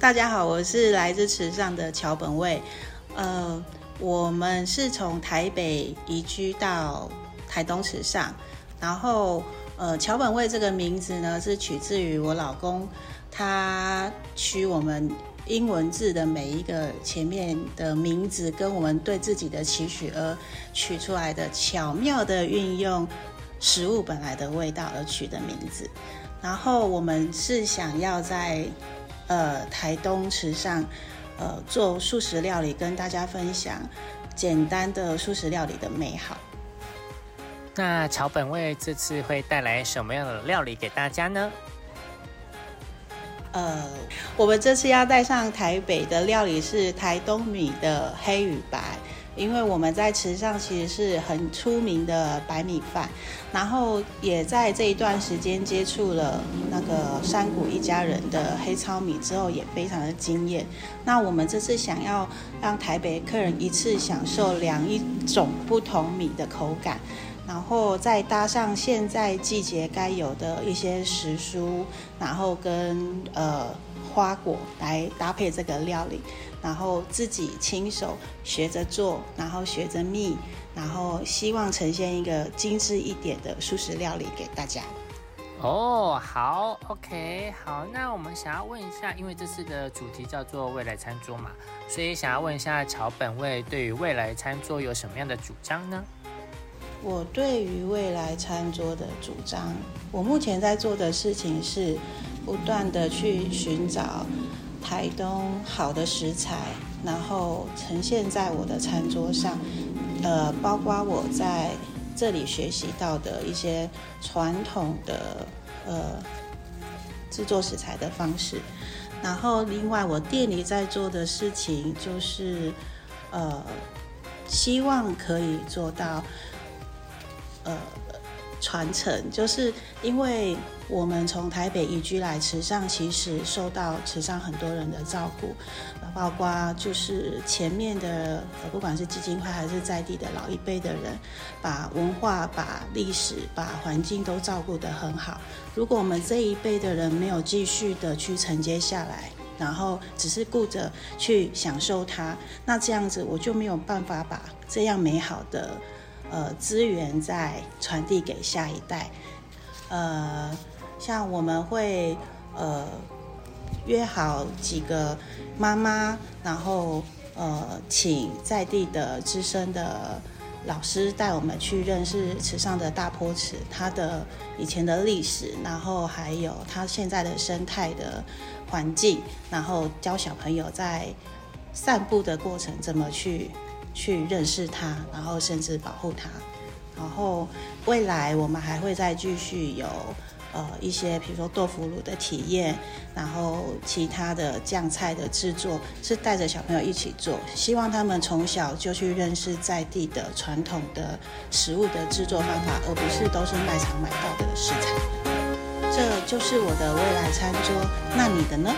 大家好，我是来自池上的桥本卫。呃，我们是从台北移居到台东池上，然后呃，桥本卫这个名字呢是取自于我老公，他取我们英文字的每一个前面的名字跟我们对自己的期许而取出来的，巧妙的运用食物本来的味道而取的名字。然后我们是想要在呃，台东池上，呃，做素食料理，跟大家分享简单的素食料理的美好。那草本味这次会带来什么样的料理给大家呢？呃，我们这次要带上台北的料理是台东米的黑与白。因为我们在池上其实是很出名的白米饭，然后也在这一段时间接触了那个山谷一家人的黑糙米之后，也非常的惊艳。那我们这次想要让台北客人一次享受两一种不同米的口感，然后再搭上现在季节该有的一些时蔬，然后跟呃。花果来搭配这个料理，然后自己亲手学着做，然后学着蜜，然后希望呈现一个精致一点的素食料理给大家。哦，好，OK，好，那我们想要问一下，因为这次的主题叫做未来餐桌嘛，所以想要问一下桥本味对于未来餐桌有什么样的主张呢？我对于未来餐桌的主张，我目前在做的事情是。不断的去寻找台东好的食材，然后呈现在我的餐桌上。呃，包括我在这里学习到的一些传统的呃制作食材的方式。然后，另外我店里在做的事情就是呃，希望可以做到呃。传承，就是因为我们从台北移居来池上，其实受到池上很多人的照顾，包括就是前面的，不管是基金会还是在地的老一辈的人，把文化、把历史、把环境都照顾得很好。如果我们这一辈的人没有继续的去承接下来，然后只是顾着去享受它，那这样子我就没有办法把这样美好的。呃，资源再传递给下一代。呃，像我们会呃约好几个妈妈，然后呃请在地的资深的老师带我们去认识池上的大坡池，它的以前的历史，然后还有它现在的生态的环境，然后教小朋友在散步的过程怎么去。去认识它，然后甚至保护它，然后未来我们还会再继续有呃一些，比如说豆腐乳的体验，然后其他的酱菜的制作，是带着小朋友一起做，希望他们从小就去认识在地的传统的食物的制作方法，而不是都是卖场买到的食材。这就是我的未来餐桌，那你的呢？